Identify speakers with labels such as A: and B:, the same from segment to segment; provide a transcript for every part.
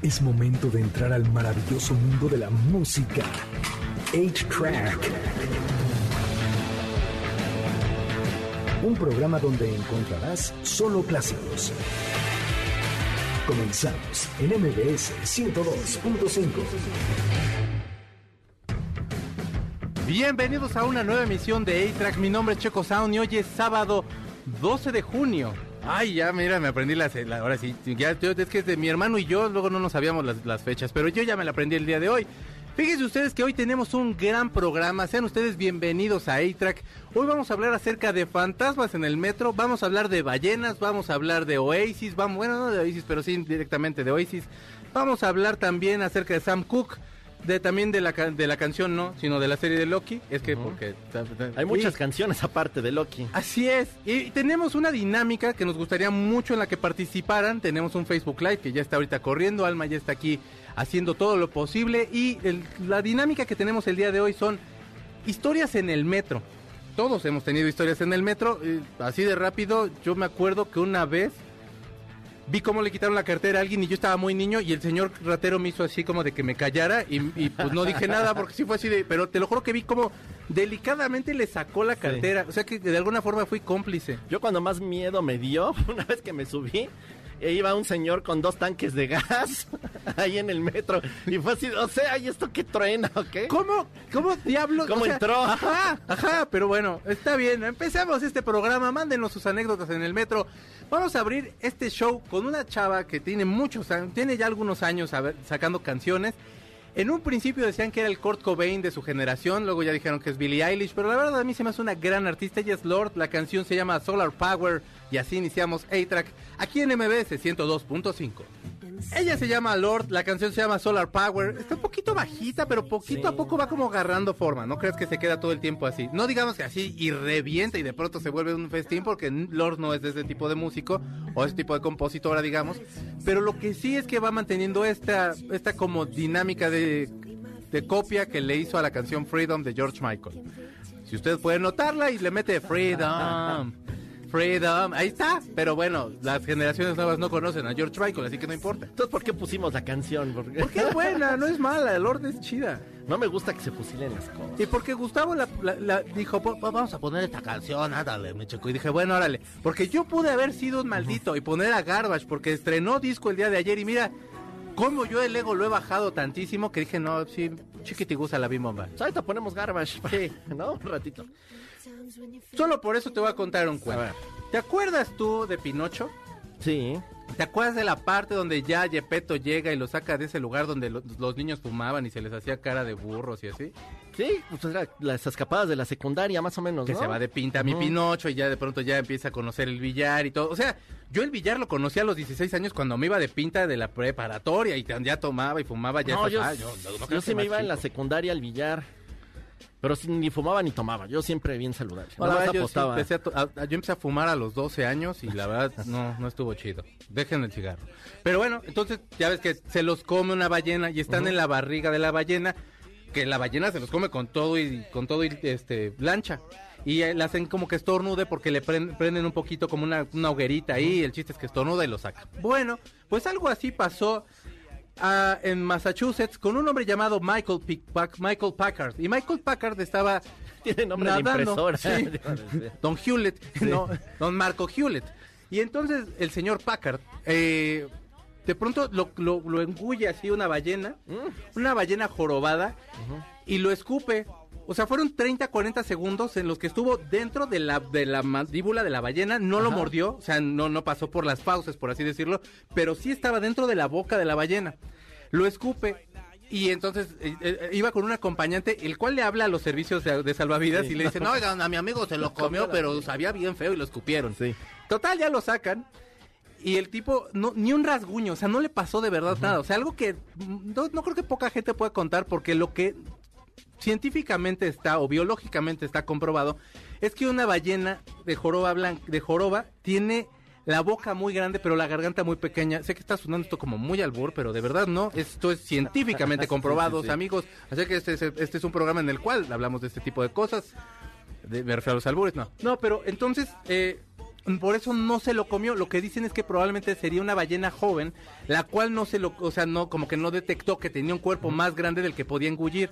A: Es momento de entrar al maravilloso mundo de la música. 8-Track. Un programa donde encontrarás solo clásicos. Comenzamos en MBS 102.5.
B: Bienvenidos a una nueva emisión de A-Track. Mi nombre es Checo Sound y hoy es sábado 12 de junio. Ay, ya, mira, me aprendí las. La, ahora sí, ya, yo, es de mi hermano y yo luego no nos sabíamos las, las fechas, pero yo ya me la aprendí el día de hoy. Fíjense ustedes que hoy tenemos un gran programa. Sean ustedes bienvenidos a A-Track. Hoy vamos a hablar acerca de fantasmas en el metro. Vamos a hablar de ballenas. Vamos a hablar de Oasis. Vamos, bueno, no de Oasis, pero sí directamente de Oasis. Vamos a hablar también acerca de Sam Cooke. De, también de la, de la canción, no, sino de la serie de Loki. Es que porque...
C: Hay muchas
B: Y-
C: canciones aparte de Loki.
B: Así es. Y tenemos una dinámica que nos gustaría mucho en la que participaran. Tenemos un Facebook Live que ya está ahorita corriendo. Alma ya está aquí haciendo todo lo posible. Y el- la dinámica que tenemos el día de hoy son historias en el metro. Todos hemos tenido historias en el metro. eh, así de rápido, yo me acuerdo que una vez vi cómo le quitaron la cartera a alguien y yo estaba muy niño y el señor ratero me hizo así como de que me callara y, y, pues no dije nada porque sí fue así de... Pero te lo juro que vi como delicadamente le sacó la cartera. O sea que de alguna forma fui cómplice.
C: Yo cuando más miedo me dio, una vez que me subí, e iba un señor con dos tanques de gas ahí en el metro. Y fue así, o sea, ¿y esto qué truena o qué?
B: ¿Cómo, cómo diablos?
C: ¿Cómo entró?
B: Ajá, ajá, pero bueno, está bien. Empezamos este programa. Mándenos sus anécdotas en el metro. Vamos a abrir este show con una chava que tiene muchos tiene ya algunos años a ver, sacando canciones. En un principio decían que era el Kurt Cobain de su generación, luego ya dijeron que es Billie Eilish, pero la verdad a mí se me hace una gran artista. Ella es Lord, la canción se llama Solar Power y así iniciamos A-Track aquí en MBS 102.5. Ella se llama Lord, la canción se llama Solar Power. Está un poquito bajita, pero poquito a poco va como agarrando forma. No crees que se queda todo el tiempo así. No digamos que así y revienta y de pronto se vuelve un festín, porque Lord no es de ese tipo de músico o ese tipo de compositora, digamos. Pero lo que sí es que va manteniendo esta, esta como dinámica de, de copia que le hizo a la canción Freedom de George Michael. Si usted puede notarla y le mete Freedom. Freedom, ahí está. Pero bueno, las generaciones nuevas no conocen a George Michael, así que no importa.
C: Entonces, ¿por qué pusimos la canción? Porque
B: Porque es buena, no es mala, Lord es chida.
C: no me gusta que se fusilen las cosas.
B: Y porque Gustavo la, la- la dijo, "Po- po- vamos a poner esta canción, ándale, me checo. Y dije, bueno, órale. Porque yo pude haber sido un maldito y poner a Garbage, porque estrenó disco el día de ayer y mira, cómo yo el ego lo he bajado tantísimo que dije, no, sí, chiquitigusa la bimomba.
C: Pues ahorita ponemos garbage.
B: Sí.
C: ¿No? Un ratito.
B: Solo por eso te voy a contar un
C: A
B: cuento.
C: ver.
B: ¿Te acuerdas tú de Pinocho?
C: Sí.
B: ¿Te acuerdas de la parte donde ya Gepetto llega y lo saca de ese lugar donde lo- los niños fumaban y se les hacía cara de burros y así?
C: Sí, pues era las escapadas de la secundaria, más o menos,
B: Que
C: ¿no?
B: se va de pinta mi
C: Ujú.
B: Pinocho y ya de pronto ya empieza a conocer el billar y todo. O sea, yo el billar lo conocí a los 16 años cuando me iba de pinta de la preparatoria y ya tomaba y fumaba ya.
C: No, yo,
B: ah, no
C: yo sí me iba en la secundaria al billar. Pero ni fumaba ni tomaba. Yo siempre bien saludable.
B: La verdad, yo, sí
C: apostaba.
B: empecé a yo empecé a fumar a los 12 años y la verdad no, no estuvo chido. Dejen el cigarro. Pero bueno, entonces ya ves que se los come una ballena y están en la barriga de la ballena, que la ballena se los come con todo y con todo y este lancha. Y eh, le hacen como que estornude porque le pren- prenden un poquito como una, una hoguerita ahí. El chiste es que estornuda y lo saca. Bueno, pues algo así pasó ah, en Massachusetts con un hombre llamado Michael, Pick- Pack- Michael Packard. Y Michael Packard estaba
C: Tiene nombre de
B: nadando,
C: impresora.
B: sí. Don Hewlett, no, Don Marco Hewlett. Y entonces el señor Packard, eh, de pronto lo, lo, lo engulle así una ballena, una ballena jorobada, y lo escupe. O sea, fueron 30, 40 segundos en los que estuvo dentro de la, de la mandíbula de la ballena, no lo mordió, o sea, no, no pasó por las fauces, por así decirlo, pero sí estaba dentro de la boca de la ballena. Lo escupe. Y entonces eh, eh, iba con un acompañante, el cual le habla a los servicios de, de salvavidas y le dice, no, oigan, a mi amigo se lo comió, pero sabía bien feo y lo escupieron.
C: Sí.
B: Total, ya lo sacan. Y el tipo, no, ni un rasguño, o sea, no le pasó de verdad nada. O sea, algo que mm, no, no creo que poca gente pueda contar porque lo que científicamente está o biológicamente está comprobado es que una ballena de joroba blanca, de joroba tiene la boca muy grande pero la garganta muy pequeña. Sé que está sonando esto como muy albur, pero de verdad no, esto es científicamente comprobado,
C: Sí, sí, sí.
B: amigos. Así que este es, este es un programa en el cual hablamos de este tipo de cosas. De, me refiero a los albures, no. No, pero entonces, eh, por eso no se lo comió. Lo que dicen es que probablemente sería una ballena joven, la cual no se lo, o sea, no, como que no detectó que tenía un cuerpo más grande del que podía engullir.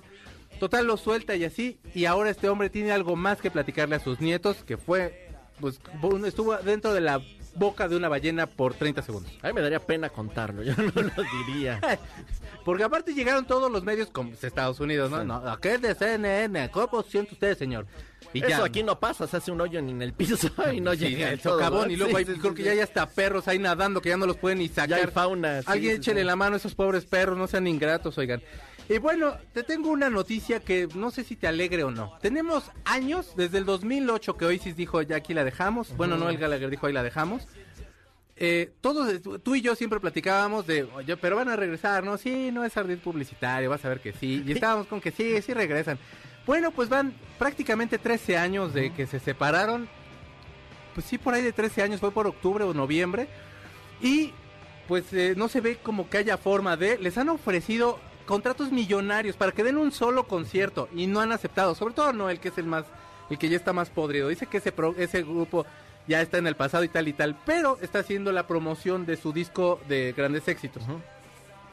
B: Total lo suelta y así, y ahora este hombre tiene algo más que platicarle a sus nietos, que fue, pues, estuvo dentro de la boca de una ballena por 30 segundos.
C: A mí me daría pena contarlo, yo no lo diría.
B: Porque aparte llegaron todos los medios como Estados Unidos, ¿no? no es de CNN? ¿Cómo siente usted, señor?
C: Y Eso aquí no pasa, se hace un hoyo en el piso y no llega
B: el socavón. Y luego hay, creo que ya hay hasta perros ahí nadando que ya no los pueden ni sacar. Ya
C: hay fauna.
B: Alguien échele la mano a esos pobres perros, no sean ingratos, oigan. Y bueno, te tengo una noticia que no sé si te alegre o no. Tenemos años, desde el 2008 que Oasis dijo ya aquí la dejamos. Bueno, no, el Gallagher dijo ahí la dejamos. Eh, todos, tú y yo siempre platicábamos de, oye, pero van a regresar, ¿no? Sí, no es ardid publicitario, vas a ver que sí. Y estábamos con que sí, sí regresan. Bueno, pues van prácticamente 13 años de que se separaron. Pues sí, por ahí de 13 años, fue por octubre o noviembre. Y pues eh, no se ve como que haya forma de... Les han ofrecido contratos millonarios para que den un solo concierto y no han aceptado. Sobre todo no el que es el más, el que ya está más podrido. Dice que ese, ese grupo ya está en el pasado y tal y tal, pero está haciendo la promoción de su disco de grandes éxitos.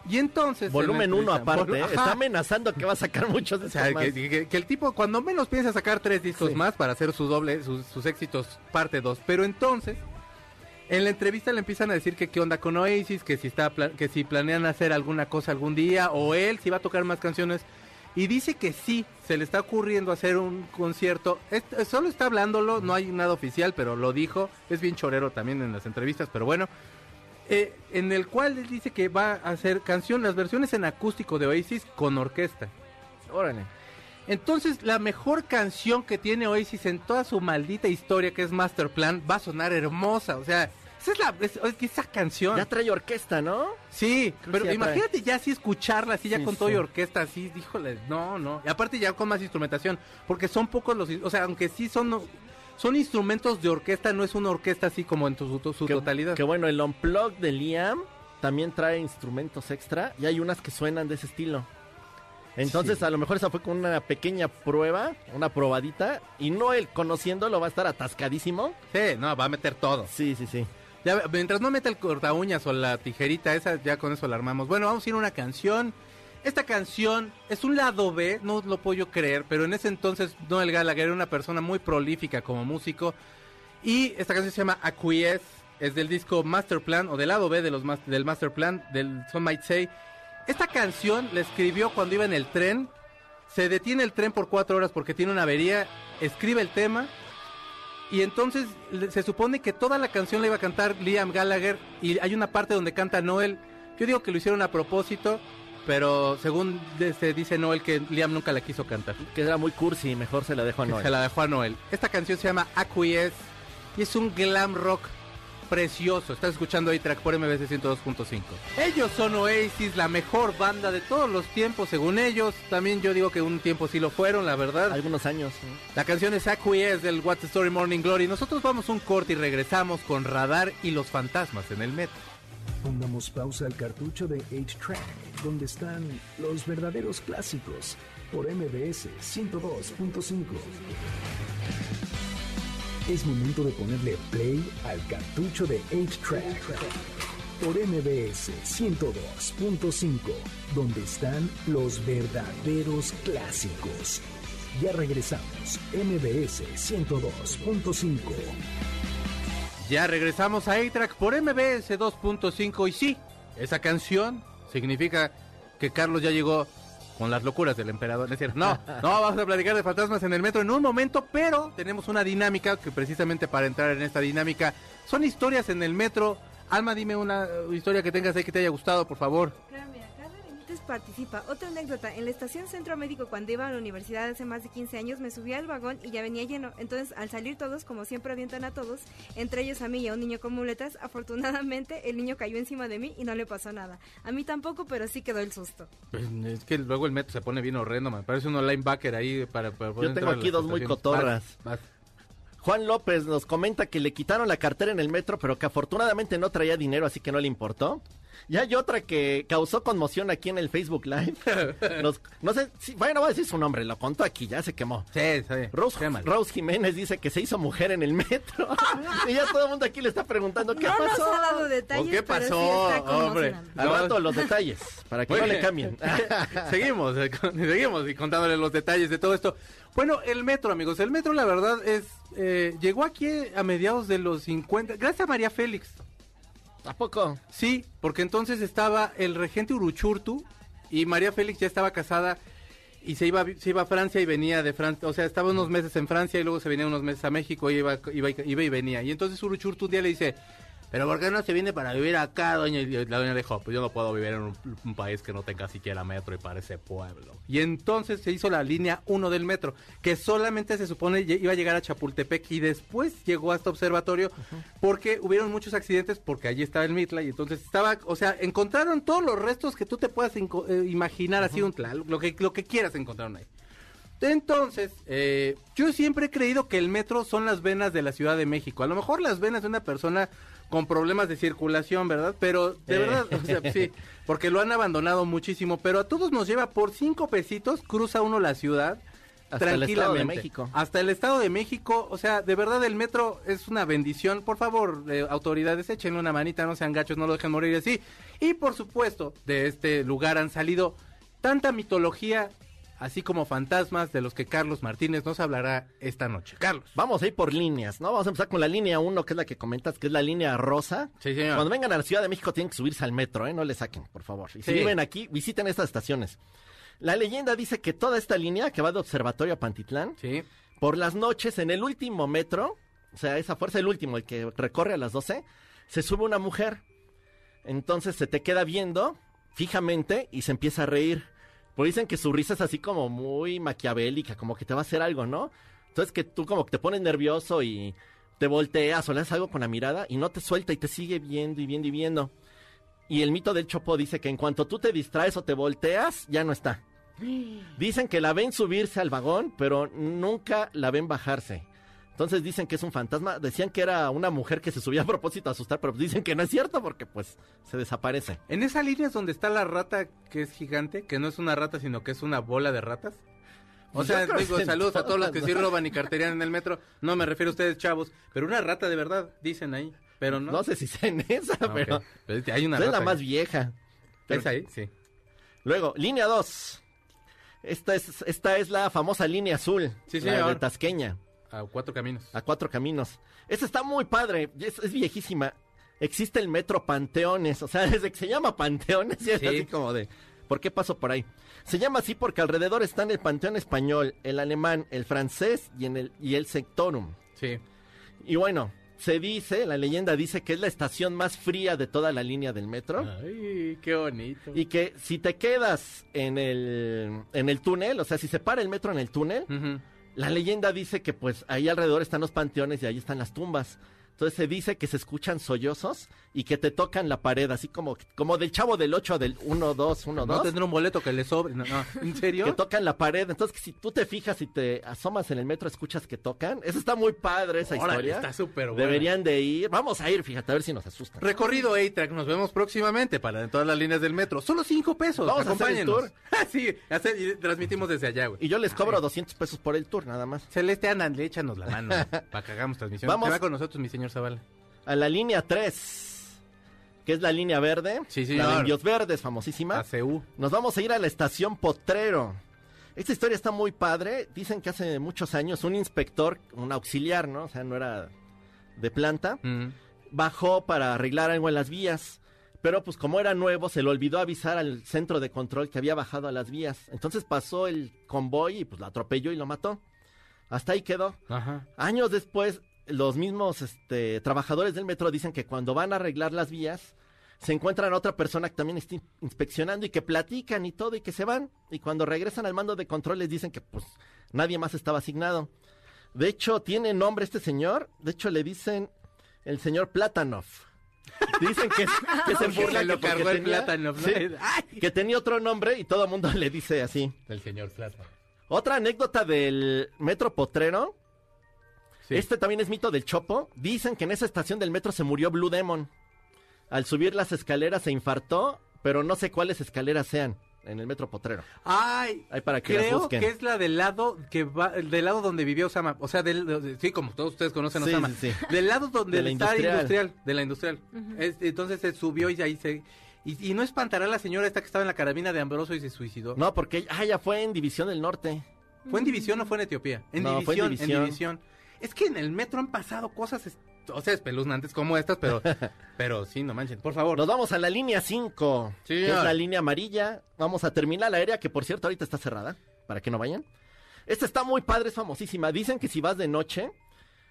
B: Y entonces...
C: Volumen 1 aparte, ¿eh? está amenazando que va a sacar muchos
B: de o sea, que, el tipo cuando menos piensa sacar tres discos más para hacer su doble, sus, sus éxitos parte 2. Pero entonces en la entrevista le empiezan a decir que qué onda con Oasis, que si está que si planean hacer alguna cosa algún día o él si va a tocar más canciones y dice que sí, se le está ocurriendo hacer un concierto. solo está hablándolo, no hay nada oficial, pero lo dijo. Es bien chorero también en las entrevistas, pero bueno. Eh, en el cual él dice que va a hacer canción, las versiones en acústico de Oasis con orquesta. Órale. Entonces, la mejor canción que tiene Oasis en toda su maldita historia, que es Master Plan, va a sonar hermosa. O sea, esa es la esa canción.
C: Ya trae orquesta, ¿no?
B: Sí, pero imagínate ya así escucharla así ya con todo y orquesta así, díjole, no, no. Y aparte ya con más instrumentación, porque son pocos los, o sea, aunque sí son son instrumentos de orquesta, no es una orquesta así como en su, totalidad.
C: Que bueno, el Unplugged de Liam también trae instrumentos extra y hay unas que suenan de ese estilo. Entonces, a lo mejor esa fue con una pequeña prueba, una probadita, y no él conociéndolo va a estar atascadísimo.
B: Sí, no, va a meter todo.
C: Sí, sí, sí.
B: Ya, mientras no meta el corta uñas o la tijerita, esa ya con eso la armamos. Bueno, vamos a ir a una canción. Esta canción es un lado B, no lo puedo yo creer, pero en ese entonces Noel Gallagher era una persona muy prolífica como músico. Y esta canción se llama Acquiesce, es del disco Master Plan o del lado B de los, del Master Plan, del Some Might Say. Esta canción la escribió cuando iba en el tren. Se detiene el tren por cuatro horas porque tiene una avería. Escribe el tema. Y entonces se supone que toda la canción la iba a cantar Liam Gallagher. Y hay una parte donde canta Noel. Yo digo que lo hicieron a propósito. Pero según se dice Noel que Liam nunca la quiso cantar.
C: Que era muy cursi y mejor se la dejó a Noel.
B: Se la dejó a Noel. Esta canción se llama Acquiesce. Y es un glam rock precioso. Estás escuchando A-Track por MBC 102.5. Ellos son Oasis, la mejor banda de todos los tiempos, según ellos. También yo digo que un tiempo sí lo fueron, la verdad.
C: Algunos años.
B: La canción es Acquiesce del What's the Story Morning Glory. Nosotros vamos un corte y regresamos con Radar y los fantasmas en el metro.
A: Pongamos pausa al cartucho de H-Track, donde están los verdaderos clásicos, por MBS 102.5. Es momento de ponerle play al cartucho de 8-Track por MBS 102.5, donde están los verdaderos clásicos. Ya regresamos, MBS 102.5.
B: Ya regresamos a A-Track por MBS 2.5 y sí, esa canción significa que Carlos ya llegó con las locuras del emperador. Es decir, no, no vamos a platicar de fantasmas en el metro en un momento, pero tenemos una dinámica que precisamente para entrar en esta dinámica son historias en el metro. Alma, dime una historia que tengas ahí que te haya gustado, por favor
D: participa. Otra anécdota, en la estación Centro Médico cuando iba a la universidad hace más de 15 años me subí al vagón y ya venía lleno. Entonces al salir todos, como siempre avientan a todos, entre ellos a mí y a un niño con muletas, afortunadamente el niño cayó encima de mí y no le pasó nada. A mí tampoco, pero sí quedó el susto.
B: Pues, es que luego el metro se pone bien horrendo, me parece un linebacker ahí para,
C: Yo tengo aquí dos muy cotorras. Juan López nos comenta que le quitaron la cartera en el metro, pero que afortunadamente no traía dinero, así que no le importó. Y hay otra que causó conmoción aquí en el Facebook Live. Los- no sé, si, bueno, voy a decir su nombre, lo contó aquí, ya se quemó.
B: Sí, sí.
C: Rose. Rose Jiménez dice que se hizo mujer en el metro. y ya todo el mundo aquí le está preguntando qué
D: no
C: pasó.
D: nos ha dado detalles,
B: ¿Qué
D: pero sí
B: pasó,
D: está
B: hombre?
C: Al rato los detalles, para que no le
B: bien.
C: cambien.
B: seguimos, eh, seguimos y contándole los detalles de todo esto. Bueno, el metro, amigos. El metro, la verdad, es eh, llegó aquí a mediados de los 50. Gracias a María Félix.
C: ¿A?
B: Sí, porque entonces estaba el regente Uruchurtu y María Félix ya estaba casada y se iba, se iba a Francia y venía de Francia. O sea, estaba unos meses en Francia y luego se venía unos meses a México y iba, iba, iba y venía. Y entonces Uruchurtu un día le dice, pero ¿por qué no se viene para vivir acá, doña? Y la doña dijo, pues yo no puedo vivir en un, un país que no tenga siquiera metro y parece pueblo. Y entonces se hizo la línea 1 del metro, que solamente se supone iba a llegar a Chapultepec y después llegó hasta observatorio porque hubieron muchos accidentes porque allí estaba el Mitla y entonces estaba, o sea, encontraron todos los restos que tú te puedas eh, imaginar así un tla- lo que lo que quieras encontraron ahí. Entonces, eh, yo siempre he creído que el metro son las venas de la Ciudad de México. A lo mejor las venas de una persona con problemas de circulación, ¿verdad? Pero de verdad, o sea, sí, porque lo han abandonado muchísimo. Pero a todos nos lleva por cinco pesitos, cruza uno la ciudad.
C: Hasta el Estado de
B: tranquilamente.
C: México.
B: Hasta el Estado de México. O sea, de verdad el metro es una bendición. Por favor, eh, autoridades, échenle una manita, no sean gachos, no lo dejen morir así. Y por supuesto, de este lugar han salido tanta mitología, así como fantasmas de los que Carlos Martínez nos hablará esta noche. Carlos.
C: Vamos a ir por líneas, ¿no? Vamos a empezar con la línea 1, que es la que comentas, que es la línea rosa.
B: Sí, señor.
C: Cuando vengan a la Ciudad de México tienen que subirse al metro, ¿eh? No le saquen, por favor. Y si
B: Sí.
C: viven aquí, visiten estas estaciones. La leyenda dice que toda esta línea que va de Observatorio a Pantitlán,
B: Sí.
C: por las noches en el último metro, o sea, esa fuerza, el último, el que recorre a las 12, se sube una mujer. Entonces se te queda viendo fijamente y se empieza a reír. Pues dicen que su risa es así como muy maquiavélica, como que te va a hacer algo, ¿no? Entonces que tú como que te pones nervioso y te volteas o le haces algo con la mirada y no te suelta y te sigue viendo y viendo y viendo. Y el mito del Chopo dice que en cuanto tú te distraes o te volteas, ya no está. Dicen que la ven subirse al vagón, pero nunca la ven bajarse. Entonces dicen que es un fantasma. Decían que era una mujer que se subía a propósito a asustar, pero dicen que no es cierto porque pues se desaparece.
B: En esa línea es donde está la rata que es gigante, que no es una rata, sino que es una bola de ratas. O
C: Pues
B: sea, digo, saludos a todos los que sí roban y carterían en el metro. No me refiero a ustedes, chavos. Pero una rata de verdad, dicen ahí. Pero no.
C: No, sé si sea en esa,
B: Ah,
C: pero
B: Pero hay una
C: es la
B: rata
C: más
B: ahí.
C: vieja.
B: ¿Es ahí? Sí.
C: Luego, línea 2. Esta es, esta es la famosa línea azul.
B: Sí,
C: la
B: señor.
C: de Tasqueña.
B: A cuatro caminos.
C: a cuatro caminos. Esta está muy padre, es, es viejísima. Existe el metro Panteones, o sea, desde que se llama Panteones, ya es
B: Sí.
C: así como de, ¿por qué paso por ahí? Se llama así porque alrededor están el Panteón español, el alemán, el francés y, en el, y el Sectorum.
B: Sí.
C: Y bueno, se dice, la leyenda dice que es la estación más fría de toda la línea del metro.
B: Ay, qué bonito.
C: Y que si te quedas en el, en el túnel, o sea, si se para el metro en el túnel,
B: Ujú.
C: La leyenda dice que pues ahí alrededor están los panteones y ahí están las tumbas. Entonces se dice que se escuchan sollozos y que te tocan la pared, así como, como del chavo del 8 del 1, 2, 1,
B: No
C: 2.
B: tendrá un boleto que le sobre. No, no. ¿En serio?
C: Que tocan la pared. Entonces, si tú te fijas y te asomas en el metro, escuchas que tocan. Eso está muy padre, esa
B: Órale,
C: historia.
B: está súper buena.
C: Deberían de ir. Vamos a ir, fíjate, a ver si nos asustan.
B: Recorrido A-Track, nos vemos próximamente para en todas las líneas del metro. Solo cinco pesos.
C: Vamos a hacer el tour.
B: Ah, sí, hacer- y transmitimos desde allá, güey.
C: Y yo les cobro 200 pesos por el tour, nada más.
B: Celeste, andan, échanos la mano para que hagamos transmisión.
C: Vamos.
B: Va con nosotros, mi señor Zavala.
C: A la línea 3, que es la línea verde.
B: Sí,
C: La
B: señor.
C: de Indios Verdes, famosísima.
B: A CU.
C: Nos vamos a ir a la estación Potrero. Esta historia está muy padre. Dicen que hace muchos años un inspector, un auxiliar, ¿no? O sea, no era de planta,
B: Mm.
C: bajó para arreglar algo en las vías. Pero pues como era nuevo, se le olvidó avisar al centro de control que había bajado a las vías. Entonces pasó el convoy y pues lo atropelló y lo mató. Hasta ahí quedó.
B: Ajá.
C: Años después, los mismos este, trabajadores del metro dicen que cuando van a arreglar las vías, se encuentran a otra persona que también está in- inspeccionando y que platican y todo y que se van. Y cuando regresan al mando de control les dicen que pues nadie más estaba asignado. De hecho, tiene nombre este señor. De hecho, le dicen el señor Platanov. Dicen que, que se burla
B: lo
C: que porque
B: cargó el
C: tenía-
B: plátano, ¿no?
C: sí, que tenía otro nombre y todo el mundo le dice así.
B: El señor Plátano.
C: Otra anécdota del metro Potrero.
B: Sí.
C: Este también es mito del Chopo. Dicen que en esa estación del metro se murió Blue Demon. al subir las escaleras se infartó, pero no sé cuáles escaleras sean en el metro Potrero.
B: Ay,
C: Ahí para que
B: creo que es la del lado que va, del lado donde vivió Osama. O sea, del, de- sí, como todos ustedes conocen a
C: Sí,
B: Osama.
C: sí, sí.
B: Del lado donde
C: De la
B: está
C: industrial.
B: industrial. de la industrial. Es- entonces se subió y ahí se... Y, y no espantará a la señora esta que estaba en la carabina de Ambroso y se suicidó.
C: No, porque ah, ya fue en División del Norte.
B: ¿Fue en División o fue en Etiopía? En
C: No,
B: división,
C: fue en
B: en
C: División.
B: Es que en el metro han pasado cosas, es- o sea, espeluznantes como estas, pero, pero sí, no manchen. Por favor.
C: Nos vamos a la línea 5,
B: Sí,
C: que es la línea amarilla. Vamos a terminar la aérea, que por cierto ahorita está cerrada, para que no vayan. Esta está muy padre, es famosísima. Dicen que si vas de noche,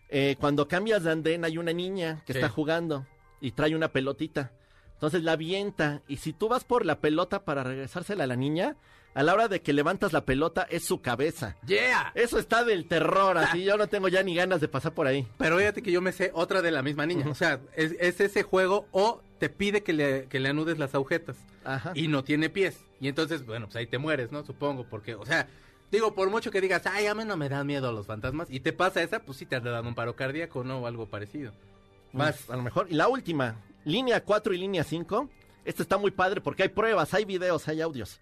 C: eh, cuando cambias de andén hay una niña que
B: Sí.
C: está jugando y trae una pelotita. Entonces la avienta y si tú vas por la pelota para regresársela a la niña, a la hora de que levantas la pelota es su cabeza.
B: ¡Yeah!
C: Eso está del terror, así yo no tengo ya ni ganas de pasar por ahí.
B: Pero fíjate que yo me sé otra de la misma niña. O sea, es, es ese juego o te pide que le, que le anudes las agujetas.
C: Ajá.
B: Y no tiene pies. Y entonces, bueno, pues ahí te mueres, ¿no? Supongo, porque, o sea, digo, por mucho que digas, ay, a mí no me dan miedo los fantasmas, y te pasa esa, pues sí te dan un paro cardíaco, ¿no? O algo parecido.
C: Más,
B: Más.
C: a lo mejor. Y la última, línea 4 y línea 5. Esta está muy padre porque hay pruebas, hay videos, hay audios.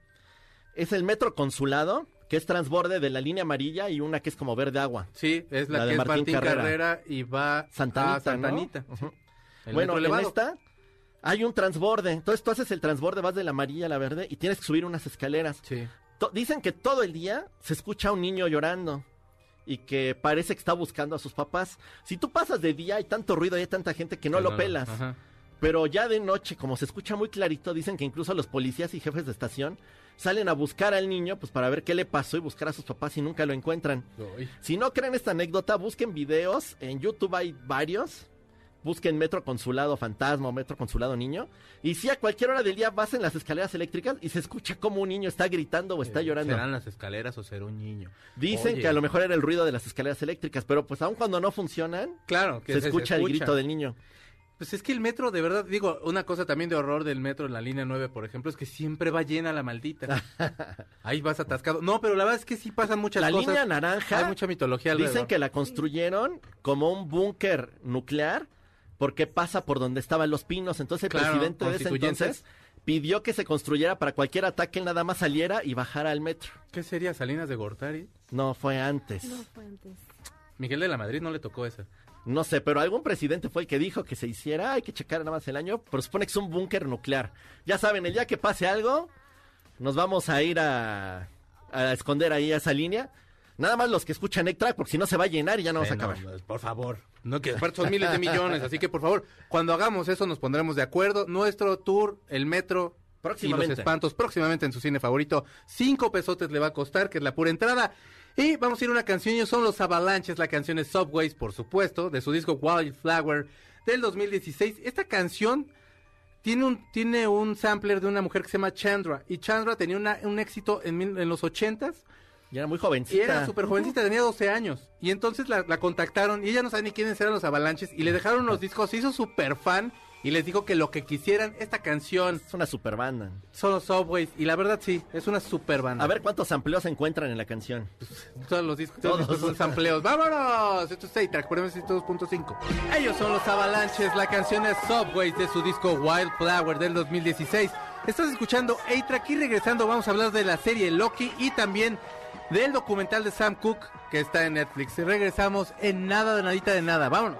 C: Es el metro consulado, que es transborde de la línea amarilla y una que es como verde agua.
B: Sí, es la,
C: La de
B: que es
C: Martín
B: Martín
C: Carrera.
B: Carrera. y va
C: Santanita,
B: a Santanita.
C: bueno, en esta hay un transborde. Entonces tú haces el transborde, vas de la amarilla a la verde y tienes que subir unas escaleras.
B: Sí.
C: Dicen que todo el día se escucha a un niño llorando y que parece que está buscando a sus papás. Si tú pasas de día hay tanto ruido y hay tanta gente que no
B: Que
C: lo pelas.
B: Ajá.
C: Pero ya de noche, como se escucha muy clarito, dicen que incluso los policías y jefes de estación salen a buscar al niño pues para ver qué le pasó y buscar a sus papás y nunca lo encuentran.
B: Uy.
C: Si no creen esta anécdota, busquen videos. En YouTube hay varios. Busquen Metro Consulado Fantasma o Metro Consulado Niño. Y si a cualquier hora del día vas en las escaleras eléctricas y se escucha como un niño está gritando o está
B: Eh,
C: llorando.
B: ¿Serán las escaleras o será un niño?
C: Dicen
B: Oye.
C: que a lo mejor era el ruido de las escaleras eléctricas, pero pues aun cuando no funcionan,
B: Claro, que
C: se, escucha el grito del niño.
B: Pues es que el metro, de verdad, digo, una cosa también de horror del metro en la línea 9, por ejemplo, es que siempre va llena la maldita. Ahí vas atascado. No, pero la verdad es que sí pasan muchas
C: La
B: cosas.
C: línea naranja
B: Hay mucha mitología alrededor.
C: Dicen que la construyeron como un búnker nuclear porque pasa por donde estaban los pinos. Entonces el
B: Claro,
C: presidente de ese entonces pidió que se construyera para cualquier ataque, él nada más saliera y bajara al metro.
B: ¿Qué sería? ¿Salinas de Gortari?
C: No, fue antes.
D: No fue antes.
B: Miguel de la Madrid no le tocó esa.
C: No sé, pero algún presidente fue el que dijo que se hiciera, hay que checar nada más el año, pero supone que es un búnker nuclear. Ya saben, el día que pase algo, nos vamos a ir a, a esconder ahí a esa línea. Nada más los que escuchan Track, porque si no se va a llenar y ya no vamos a
B: no,
C: acabar.
B: no, por favor. No, que aparte son miles de millones, así que por favor, cuando hagamos eso nos pondremos de acuerdo. Nuestro tour, el metro y los espantos, próximamente en su cine favorito. Cinco pesotes le va a costar, que es la pura entrada. Y vamos a ir a una canción, ellos son los Avalanches, la canción es Subways, por supuesto, de su disco Wildflower del 2016. Esta canción tiene un, tiene un sampler de una mujer que se llama Chandra. Y Chandra tenía una- un éxito en, mil- en los ochentas.
C: Y era muy
B: Y
C: jovencita.
B: era súper jovencita, tenía 12 años. Y entonces la, la contactaron y ella no sabía ni quiénes eran los avalanches. Y le dejaron los discos, se hizo súper fan. Y les dijo que lo que quisieran, esta canción,
C: Es una super banda.
B: son los Subways. Y la verdad sí, es una super banda.
C: A ver cuántos amplios se encuentran en la canción.
B: Todos los discos, todos los
C: Todos.
B: sampleos. ¡Vámonos! Esto es A-Track por MC 2.5. Ellos son los Avalanches. La canción es Subways de su disco Wildflower del 2016. Estás escuchando A-Track y regresando vamos a hablar de la serie Loki y también del documental de Sam Cooke que está en Netflix. Y regresamos en nada de nadita de nada. Vámonos.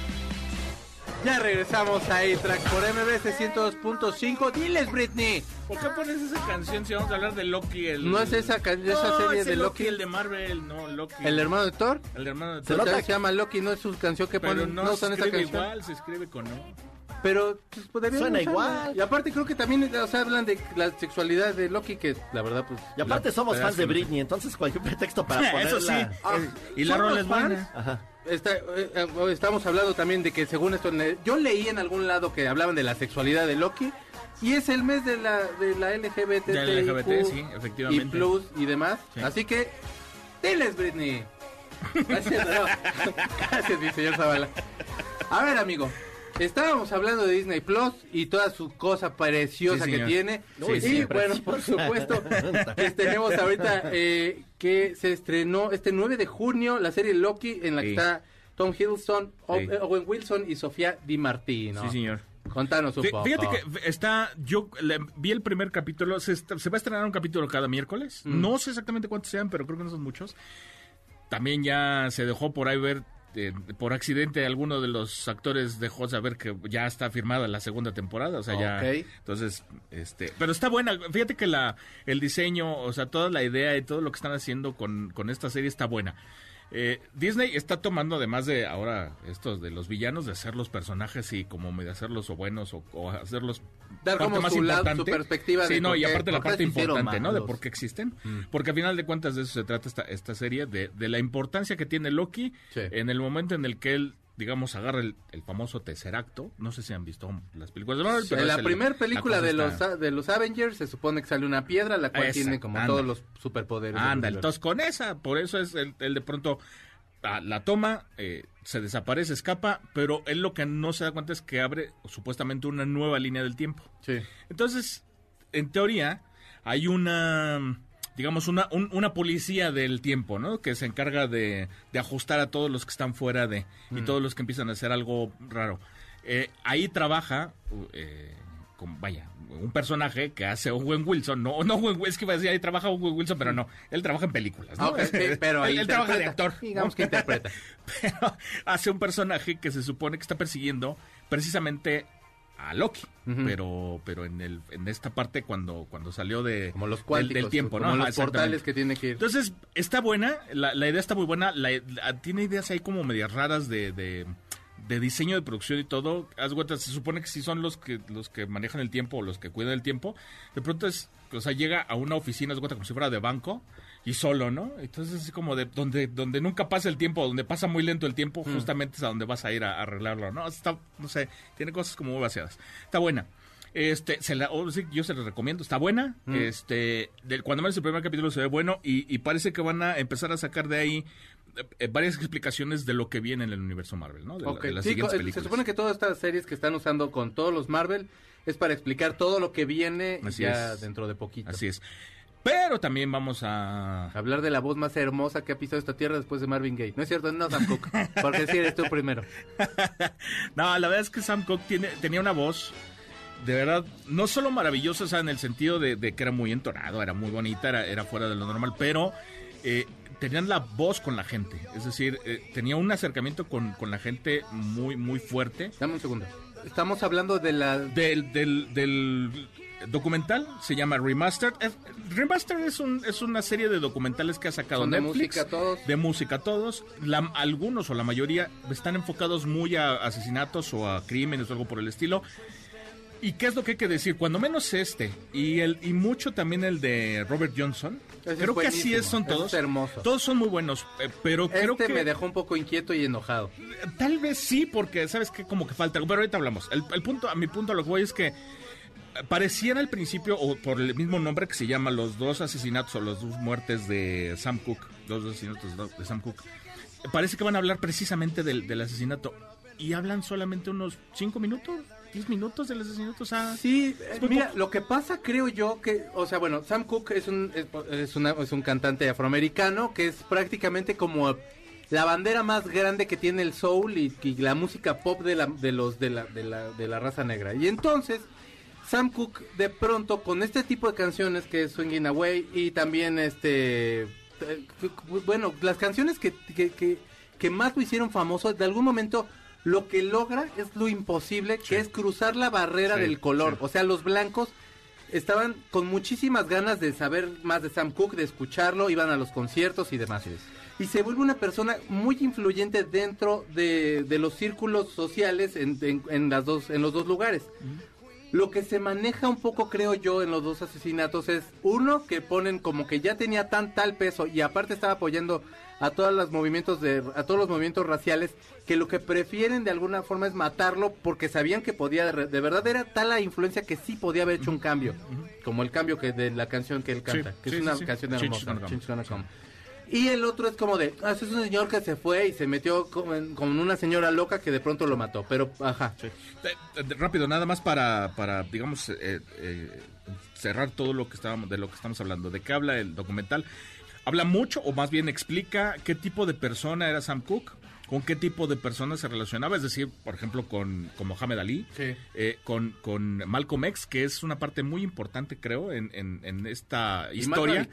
B: Ya regresamos a A-Track por MBS 102.5. Diles, Britney.
E: ¿Por qué pones esa canción si vamos a hablar de Loki? El...
B: ¿No es esa, ca- esa
E: No,
B: serie
E: ese
B: de Loki?
E: el de Marvel, no, Loki.
B: ¿El hermano de Thor?
E: El hermano de
C: Se
E: Thor.
B: se llama Loki, no es su canción que
E: Pero
B: ponen.
E: no,
B: No,
E: se
B: usan esa
E: escribe
B: canción.
E: igual, se escribe con O.
B: Pero pues, podrían
C: Suena
B: usarla.
C: igual.
B: Y aparte creo que también o sea, hablan de la sexualidad de Loki, que la verdad pues...
C: Y aparte
B: la-
C: somos fans de Britney, entonces cualquier pretexto para ponerla...
E: Eso sí.
B: Ah,
E: Y la
B: ¿somos
E: rola es buena.
C: Ajá.
B: Está, eh, eh, estamos hablando también de que según esto, yo leí en algún lado que hablaban de la sexualidad de Loki y es el mes de la de la LGBT,
E: De la LGBT, sí, efectivamente.
B: y plus y demás.
E: Sí.
B: Así que diles Britney. Gracias, no. Gracias, mi señor Zavala. A ver, amigo. Estábamos hablando de Disney Plus y toda su cosa preciosa
E: Sí,
B: que tiene.
C: Uy,
B: y
C: sí,
B: bueno, por supuesto, que tenemos ahorita eh, que se estrenó este 9 de junio la serie Loki en la que
E: Sí.
B: está Tom Hiddleston,
E: Sí.
B: eh, Owen Wilson y Sofía Di Martino.
E: Sí, señor.
B: Contanos un
E: Fí-
B: poco.
E: Fíjate que está, yo le- vi el primer capítulo, se va a estrenar un capítulo cada miércoles.
B: Mm.
E: No sé exactamente cuántos sean, pero creo que no son muchos. También ya se dejó por ahí ver, eh, por accidente, alguno de los actores dejó saber que ya está firmada la segunda temporada. O sea, ya. Entonces, este. Pero está buena. Fíjate que la, el diseño, o sea, toda la idea y todo lo que están haciendo con, con esta serie está buena. Eh, Disney está tomando, además de ahora estos de los villanos, de hacer los personajes y como de hacerlos o buenos o, o hacerlos
B: Dar
E: parte
B: como su lado- su perspectiva
E: Sí,
B: de
E: no, y aparte la parte importante, ¿no? De por qué existen.
B: Mm.
E: Porque al final de cuentas de eso se trata esta, esta serie, de, de la importancia que tiene Loki
B: Sí.
E: en el momento en el que él, digamos, agarra el, el famoso Tesseracto. No sé si han visto las películas de Marvel, pero
B: en la primera película
E: la
B: de los, de los Avengers se supone que sale una piedra la cual
E: Esa,
B: tiene como
E: anda.
B: todos los superpoderes.
E: Anda, entonces con esa, por eso es el, el de pronto la toma, eh, se desaparece, escapa, pero él lo que no se da cuenta es que abre supuestamente una nueva línea del tiempo.
B: Sí.
E: Entonces, en teoría, hay una, digamos, una, un- una policía del tiempo, ¿no? Que se encarga de, de ajustar a todos los que están fuera de, y todos los que empiezan a hacer algo raro. Eh, ahí trabaja, uh, eh, con, vaya, un personaje que hace Owen Wilson, no, no Owen Wilson, es que iba a decir, ahí trabaja Owen Wilson, pero no, él trabaja en películas, ¿no?
B: Ah, ok, sí, pero ahí
E: él, él trabaja de actor.
B: Digamos
E: ¿no?
B: que interpreta.
E: pero hace un personaje que se supone que está persiguiendo precisamente a Loki, pero pero en el en esta parte cuando cuando salió de
B: Como los
E: del- del, tiempo,
B: como
E: ¿no?
B: los portales que tiene que ir.
E: Entonces, está buena, la, la idea está muy buena, la- la- tiene ideas ahí como medias raras de, de, de diseño de producción y todo. Haz cuenta, se supone que sí son los que los que manejan el tiempo o los que cuidan el tiempo. De pronto es, o sea, llega a una oficina, haz cuenta como si fuera de banco y solo, ¿no? Entonces es como de donde donde nunca pasa el tiempo, donde pasa muy lento el tiempo, justamente es a donde vas a ir a, a arreglarlo, ¿no? Está, no sé, tiene cosas como muy vaciadas. Está buena. Este, se la, o sí, yo se la recomiendo, está buena. Este, del, cuando menos el primer capítulo se ve bueno y, y parece que van a empezar a sacar de ahí eh, eh, varias explicaciones de lo que viene en el universo Marvel, ¿no? De, la-
B: Ok,
E: de las
B: sí,
E: siguientes
B: co-
E: películas.
B: se supone que todas estas series que están usando con todos los Marvel es para explicar todo lo que viene
E: Así
B: ya
E: es.
B: dentro de poquito.
E: Así es. Pero también vamos a...
B: Hablar de la voz más hermosa que ha pisado esta tierra después de Marvin Gaye. No es cierto, no Sam Cooke. Porque sí eres tú primero.
E: No, la verdad es que Sam Cooke tiene, tenía una voz de verdad no solo maravillosa, o sea, en el sentido de, de que era muy entonado, era muy bonita, era, era fuera de lo normal, pero eh, tenían la voz con la gente. Es decir, eh, tenía un acercamiento con, con la gente muy, muy fuerte.
B: Dame un segundo. Estamos hablando de la...
E: Del, del, del documental se llama Remastered. Remastered es, un, es una serie de documentales que ha sacado
B: Son de
E: Netflix.
B: música todos.
E: De música todos. La- algunos o la mayoría están enfocados muy a asesinatos o a crímenes o algo por el estilo. ¿Y qué es lo que hay que decir? Cuando menos este y el y mucho también el de Robert Johnson.
B: Ese
E: creo que así es, son
B: ese es
E: todos.
B: hermoso.
E: Todos son muy buenos, eh, pero creo
B: Este
E: que
B: me dejó un poco inquieto y enojado.
E: Tal vez sí, porque sabes que como que falta algo, pero ahorita hablamos. El, el punto, a mi punto a lo que voy es que pareciera al principio, o por el mismo nombre que se llama Los dos asesinatos o las dos muertes de Sam Cooke, los dos asesinatos de- Sam Cooke, eh, parece que van a hablar precisamente del, del asesinato. Y hablan solamente unos 5 minutos, 10 minutos del asesinato. O sea,
B: Sí, eh, mira, lo que pasa creo yo que, o sea, bueno, Sam Cooke es un, es, es una- es un cantante afroamericano que es prácticamente como la bandera más grande que tiene el soul y, y la música pop de, la, de los de la, de, la, de la raza negra. Y entonces, Sam Cooke de pronto con este tipo de canciones que es Swinging Away y también este, eh, bueno, las canciones que, que, que, que más lo hicieron famoso, de algún momento lo que logra es lo imposible, que es cruzar la barrera
E: Sí,
B: del color.
E: sí.
B: O sea, los blancos estaban con muchísimas ganas de saber más de Sam Cooke, de escucharlo, iban a los conciertos y demás. y se vuelve una persona muy influyente dentro de, de los círculos sociales en, en- en las dos, en los dos lugares. Lo que se maneja un poco, creo yo, en los dos asesinatos es uno que ponen como que ya tenía tan tal peso y aparte estaba apoyando a todos los movimientos de a todos los movimientos raciales que lo que prefieren de alguna forma es matarlo porque sabían que podía de, verdad era tal la influencia que sí podía haber hecho un cambio, como el cambio que de la canción que él canta, que
E: sí,
B: es una
E: sí,
B: canción hermosa, Y el otro es como de, ah, es un señor que se fue y se metió con, con una señora loca que de pronto lo mató, pero ajá.
E: Eh, eh, rápido, nada más para, para digamos, eh, cerrar todo lo que estábamos, de lo que estamos hablando. ¿De qué habla el documental? Habla mucho, o más bien explica qué tipo de persona era Sam Cooke, con qué tipo de personas se relacionaba, es decir, por ejemplo, con, con Mohamed Ali,
B: Sí.
E: eh, con, con Malcolm X, que es una parte muy importante, creo, en, en, en esta
B: Y
E: historia.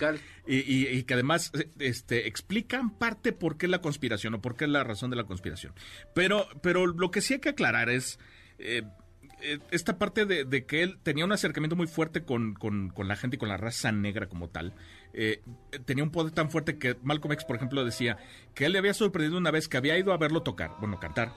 E: Y, y- y que además este, explican parte por qué la conspiración o por qué es la razón de la conspiración. Pero, pero lo que sí hay que aclarar es eh, eh, esta parte de, de que él tenía un acercamiento muy fuerte con, con- con la gente y con la raza negra como tal. Eh, tenía un poder tan fuerte que Malcolm X, por ejemplo, decía que él le había sorprendido una vez que había ido a verlo tocar, bueno, cantar.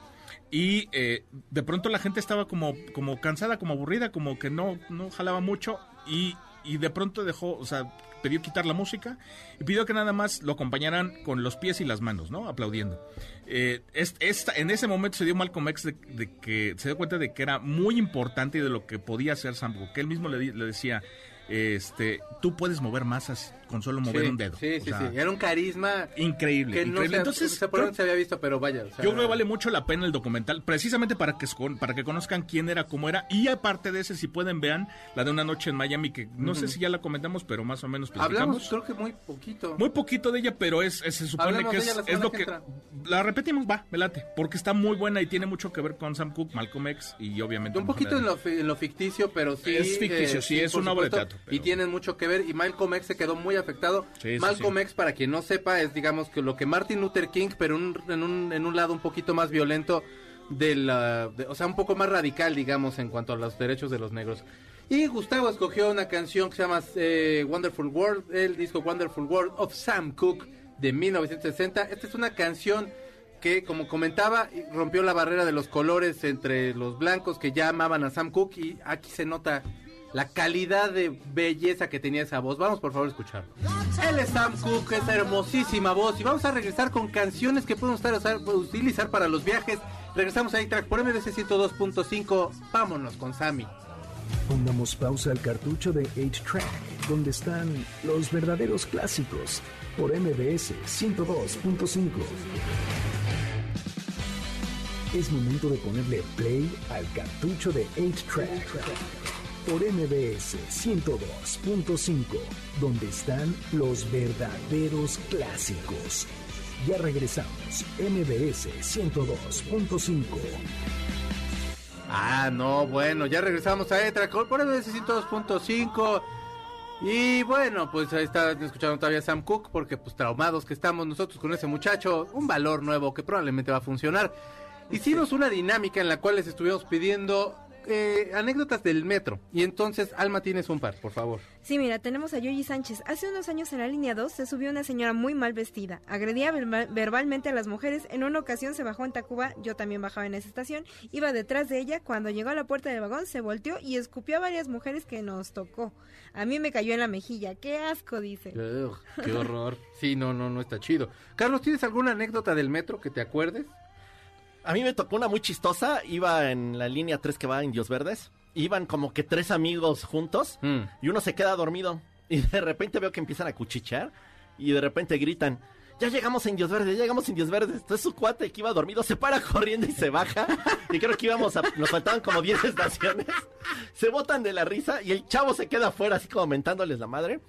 E: Y eh, de pronto la gente estaba como, como cansada, como aburrida, como que no, no jalaba mucho. Y, y de pronto dejó, o sea, pidió quitar la música y pidió que nada más lo acompañaran con los pies y las manos, ¿no? Aplaudiendo. Eh, en ese momento se dio Malcolm X de, que se dio cuenta de que era muy importante y de lo que podía hacer Sam Cooke, que él mismo le, le decía, este, tú puedes mover masas con solo mover
B: sí,
E: un dedo.
B: Sí,
E: O
B: sí,
E: sea,
B: sí. Era un carisma
E: Increíble,
B: que no
E: increíble.
B: se,
E: Entonces,
B: se,
E: creo-
B: no se había visto, pero vaya. o sea,
E: yo creo que vale mucho la pena el documental, precisamente para que, para que conozcan quién era, cómo era. Y aparte de ese, si pueden, vean la de Una Noche en Miami, que no sé si ya la comentamos, pero más o menos
B: Hablamos, creo que muy poquito.
E: Muy poquito de ella, pero es, es- se supone que es, lo
B: que entra.
E: La repetimos, va, me late, porque está muy buena y tiene mucho que ver con Sam Cooke, Malcolm X y obviamente...
B: Un poquito en lo, en lo ficticio, pero sí.
E: Es ficticio, sí, es una obra de teatro, pero-
B: Y tienen mucho que ver. Y Malcolm X se quedó muy afectado.
E: Sí, sí,
B: Malcolm
E: sí.
B: X, para quien no sepa, es digamos que lo que Martin Luther King, pero un- en, un, en un lado un poquito más violento, de la, de- o sea, un poco más radical, digamos, en cuanto a los derechos de los negros. Y Gustavo escogió una canción que se llama eh, Wonderful World, el disco Wonderful World of Sam Cooke de 1960. Esta es una canción que, como comentaba, rompió la barrera de los colores entre los blancos que ya amaban a Sam Cooke y aquí se nota la calidad de belleza que tenía esa voz. Vamos por favor a escucharlo. Él es Sam Cooke, esa hermosísima voz y vamos a regresar con canciones que podemos utilizar para los viajes. Regresamos a track por MDC 102.5. Vámonos con Sammy.
A: Pongamos pausa al cartucho de 8-Track, donde están los verdaderos clásicos, por MBS 102.5. Es momento de ponerle play al cartucho de 8-Track, por MBS 102.5, donde están los verdaderos clásicos. Ya regresamos, MBS 102.5.
B: Ah, no, bueno, ya regresamos a ETRA por MDC 102.5. Y bueno, pues ahí está escuchando todavía Sam Cooke, porque pues traumados que estamos nosotros con ese muchacho, un valor nuevo que probablemente va a funcionar. Hicimos una dinámica en la cual les estuvimos pidiendo eh, anécdotas del metro. Y entonces, Alma, tienes un par, por favor.
D: Sí, mira, tenemos a Yoyi Sánchez. Hace unos años en la línea 2 se subió una señora muy mal vestida. Agredía verba- verbalmente a las mujeres. En una ocasión se bajó en Tacuba, yo también bajaba en esa estación. Iba detrás de ella. Cuando llegó a la puerta del vagón se volteó y escupió a varias mujeres que nos tocó. A mí me cayó en la mejilla. ¡Qué asco! Dice.
B: Ugh, qué horror. Sí, no, no, no está chido. Carlos, ¿tienes alguna anécdota del metro que te acuerdes?
C: A mí me tocó una muy chistosa. Iba en la línea 3 que va a Indios Verdes. Iban como que tres amigos juntos.
B: Mm.
C: Y uno se queda dormido. Y de repente veo que empiezan a cuchichear. Y de repente gritan. Ya llegamos a Indios Verdes, ya llegamos a Indios Verdes. Entonces su cuate que iba dormido se para corriendo y se baja. Y creo que íbamos a. Nos faltaban como 10 estaciones. Se botan de la risa y el chavo se queda afuera, así como mentándoles la madre.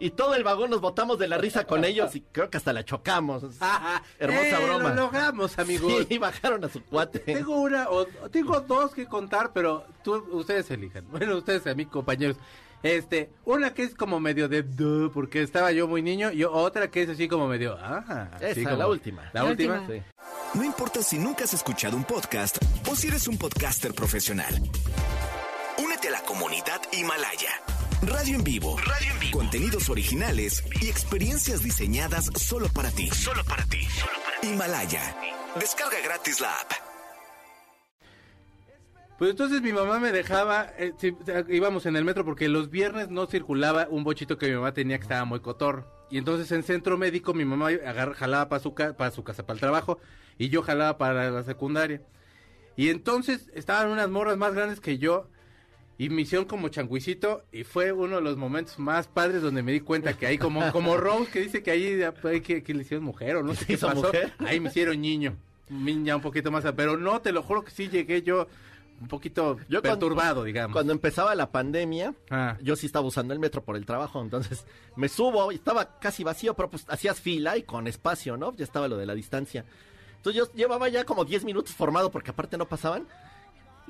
C: Y todo el vagón nos botamos de la risa con ellos y creo que hasta la chocamos. Hermosa
B: Eh,
C: broma.
B: Lo logramos, amigos.
C: Sí, bajaron a su cuate.
B: Tengo una, o tengo dos que contar, pero tú, ustedes elijan. Bueno, ustedes, a mis compañeros. Este, una que es como medio de duh, porque estaba yo muy niño, y otra que es así como medio, ah, así
C: Esa,
B: como-
C: la última.
B: La,
D: La
B: última.
D: última.
C: Sí.
F: No importa si nunca has escuchado un podcast o si eres un podcaster profesional. Únete a la comunidad Himalaya. Radio en vivo. Radio en vivo. Contenidos originales y experiencias diseñadas solo para ti. Solo para ti. Himalaya. Descarga gratis la app.
B: Pues entonces mi mamá me dejaba, eh, íbamos en el metro porque los viernes no circulaba un bochito que mi mamá tenía que estaba muy cotor. Y entonces en centro médico mi mamá jalaba para su, para su casa, para el trabajo, y yo jalaba para la secundaria. Y entonces estaban unas morras más grandes que yo y me hicieron como changuicito y fue uno de los momentos más padres donde me di cuenta que ahí como, como Rose que dice que ahí que, que le hicieron mujer o no sé qué pasó.
C: mujer?
B: Ahí me hicieron niño, niña un poquito más, pero no, te lo juro que sí llegué yo un poquito
C: Yo cuando-
B: perturbado, digamos.
C: Cuando empezaba la pandemia,
B: Ah.
C: yo sí estaba usando el metro por el trabajo, entonces me subo y estaba casi vacío, pero pues hacías fila y con espacio, ¿no? Ya estaba lo de la distancia. Entonces yo llevaba ya como 10 minutos formado porque aparte no pasaban.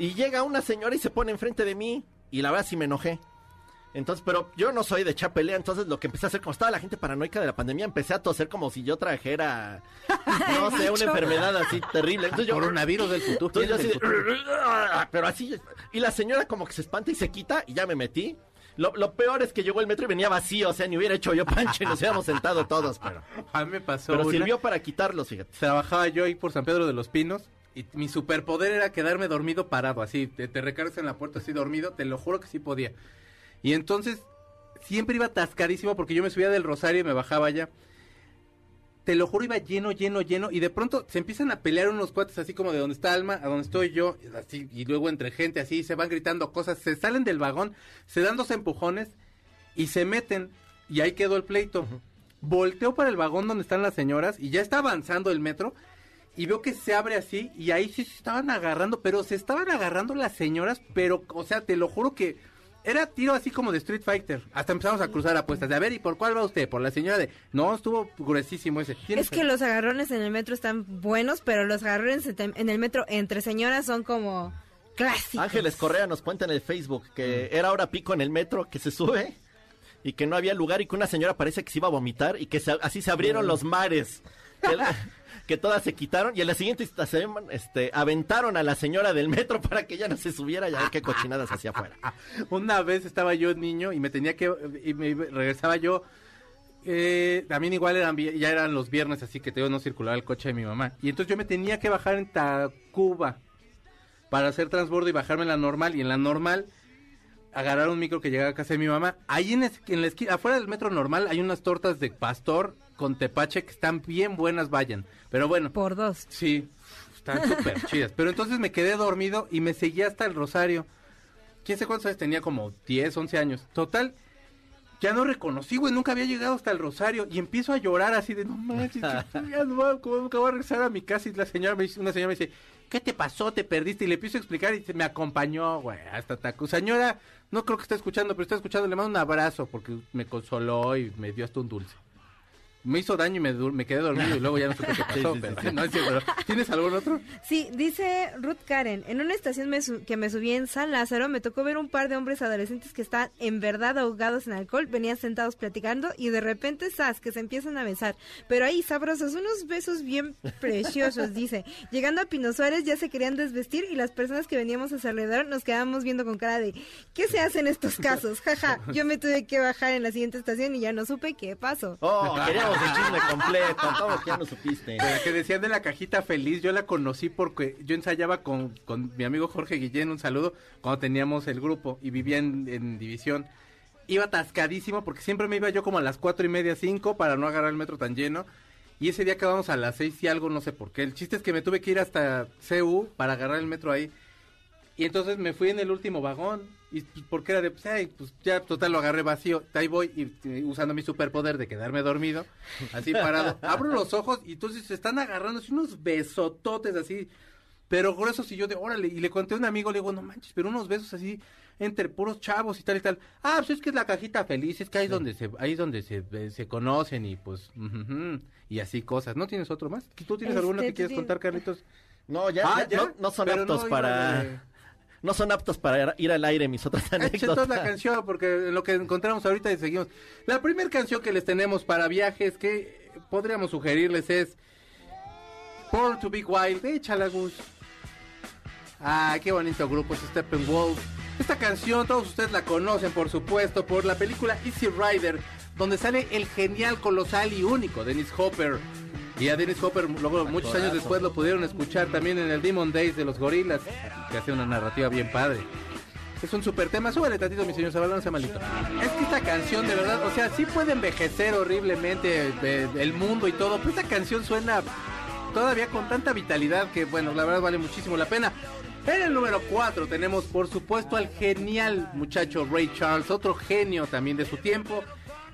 C: Y llega una señora y se pone enfrente de mí y la verdad sí me enojé. Entonces, pero yo no soy de echar pelea, entonces lo que empecé a hacer, como estaba la gente paranoica de la pandemia, empecé a toser como si yo trajera, no sé, una enfermedad así terrible. Entonces yo,
B: Coronavirus del futuro.
C: entonces yo así pero así, y la señora como que se espanta y se quita y ya me metí. Lo, lo peor es que llegó el metro y venía vacío, o sea, ni hubiera hecho yo panche, nos hubiéramos sentado todos, pero,
B: A mí me pasó
C: pero
B: una-
C: sirvió para quitarlos, fíjate.
B: Trabajaba yo ahí por San Pedro de los Pinos y mi superpoder era quedarme dormido parado, así, te, te recargas en la puerta así dormido, te lo juro que sí podía. Y entonces siempre iba atascadísimo porque yo me subía del Rosario y me bajaba allá. Te lo juro, iba lleno, lleno, lleno. Y de pronto se empiezan a pelear unos cuates así como de donde está Alma, a donde estoy yo. Así, y luego entre gente así, se van gritando cosas. Se salen del vagón, se dan dos empujones y se meten. Y ahí quedó el pleito. Volteo para el vagón donde están las señoras y ya está avanzando el metro. Y veo que se abre así y ahí sí se estaban agarrando, pero se estaban agarrando las señoras, pero, o sea, te lo juro que era tiro así como de Street Fighter. Hasta empezamos a cruzar apuestas. De a ver, ¿y por cuál va usted? Por la señora de... No, estuvo gruesísimo ese. ¿Quién
D: Es que los agarrones en el metro están buenos, pero los agarrones en en el metro entre señoras son como clásicos.
C: Ángeles Correa nos cuenta en el Facebook que era hora pico en el metro, que se sube y que no había lugar y que una señora parece que se iba a vomitar y que se- así se abrieron los mares. Que, todas se quitaron y en la siguiente estación este, aventaron a la señora del metro para que ella no se subiera y a ver qué cochinadas hacía afuera.
B: Una vez estaba yo niño y me tenía que... Y me regresaba yo... Eh, también igual eran ya eran los viernes, así que te digo, no circulaba el coche de mi mamá. Y entonces yo me tenía que bajar en Tacuba para hacer transbordo y bajarme en la normal. Y en la normal agarrar un micro que llegaba a casa de mi mamá. Ahí en, en la esquina, afuera del metro normal, hay unas tortas de pastor con tepache que están bien buenas, vayan. Pero bueno,
D: Por dos.
B: Sí, están súper chidas. Pero entonces me quedé dormido y me seguí hasta el Rosario. ¿Quién sé cuántos años tenía? Como 10, 11 años. Total, ya no reconocí, güey. Nunca había llegado hasta el Rosario. Y empiezo a llorar así de, no manches, ya no voy, ¿cómo nunca voy a regresar a mi casa? Y la señora me dice, una señora me dice, ¿qué te pasó? ¿Te perdiste? Y le empiezo a explicar y se me acompañó, güey, hasta Taco. Señora, no creo que esté escuchando, pero está escuchando. Le mando un abrazo porque me consoló y me dio hasta un dulce. Me hizo daño y me, me quedé dormido y luego ya no supe qué pasó.
C: Sí, sí,
B: pero- no, es cierto, ¿Tienes algún otro?
D: Sí, dice Ruth Karen, en una estación me que me subí en San Lázaro me tocó ver un par de hombres adolescentes que estaban en verdad ahogados en alcohol, venían sentados platicando y de repente, ¡zas!, que se empiezan a besar. Pero ahí, sabrosos, unos besos bien preciosos, dice. Llegando a Pino Suárez ya se querían desvestir y las personas que veníamos a su alrededor nos quedábamos viendo con cara de, ¿qué se hace en estos casos? Jaja, yo me tuve que bajar en la siguiente estación y ya no supe qué pasó.
C: Oh, queríamos el chisme completo, todo que ya no supiste.
B: Que decían de la cajita feliz, yo la conocí porque yo ensayaba con, con mi amigo Jorge Guillén, un saludo, cuando teníamos el grupo y vivía en, en división. Iba atascadísimo porque siempre me iba yo como a las cuatro y media, cinco, para no agarrar el metro tan lleno. Y ese día acabamos a las seis y algo, no sé por qué. El chiste es que me tuve que ir hasta CU para agarrar el metro ahí. Y entonces me fui en el último vagón. Y pues, porque era de, pues, ay, pues ya total lo agarré vacío. Ahí voy y, y usando mi superpoder de quedarme dormido, así parado. Abro los ojos y entonces se están agarrando así unos besototes así, pero gruesos. Y yo de, órale. Y le conté a un amigo, le digo, no manches, pero unos besos así entre puros chavos y tal y tal. Ah, pues es que es la cajita feliz, es que ahí es donde se, ahí es donde se, eh, se conocen y pues, ujujú, y así cosas. ¿No tienes otro más? ¿Tú tienes alguno
D: Este,
B: que quieres
D: tú
B: contar, Carlitos?
C: No, ya,
B: Ah,
C: ya, No, no son aptos
B: no
C: para... No son aptos para ir al aire mis otras anécdotas.
B: la canción porque lo que encontramos ahorita y seguimos. La primera canción que les tenemos para viajes que podríamos sugerirles es Born to Be Wild. Échala, Gus. Ah, qué bonito grupo es Steppenwolf. Esta canción todos ustedes la conocen, por supuesto, por la película Easy Rider, donde sale el genial, colosal y único Dennis Hopper. Y a Dennis Hopper luego muchos años después lo pudieron escuchar también en el Demon Days de los Gorilas, que hace una narrativa bien padre. Es un super tema, súbale tantito mi señor Zabalón, sea malito. Es que esta canción de verdad, o sea, sí puede envejecer horriblemente eh, el mundo y todo, pero esta canción suena todavía con tanta vitalidad que bueno, la verdad vale muchísimo la pena. En el número 4 tenemos por supuesto al genial muchacho Ray Charles, otro genio también de su tiempo.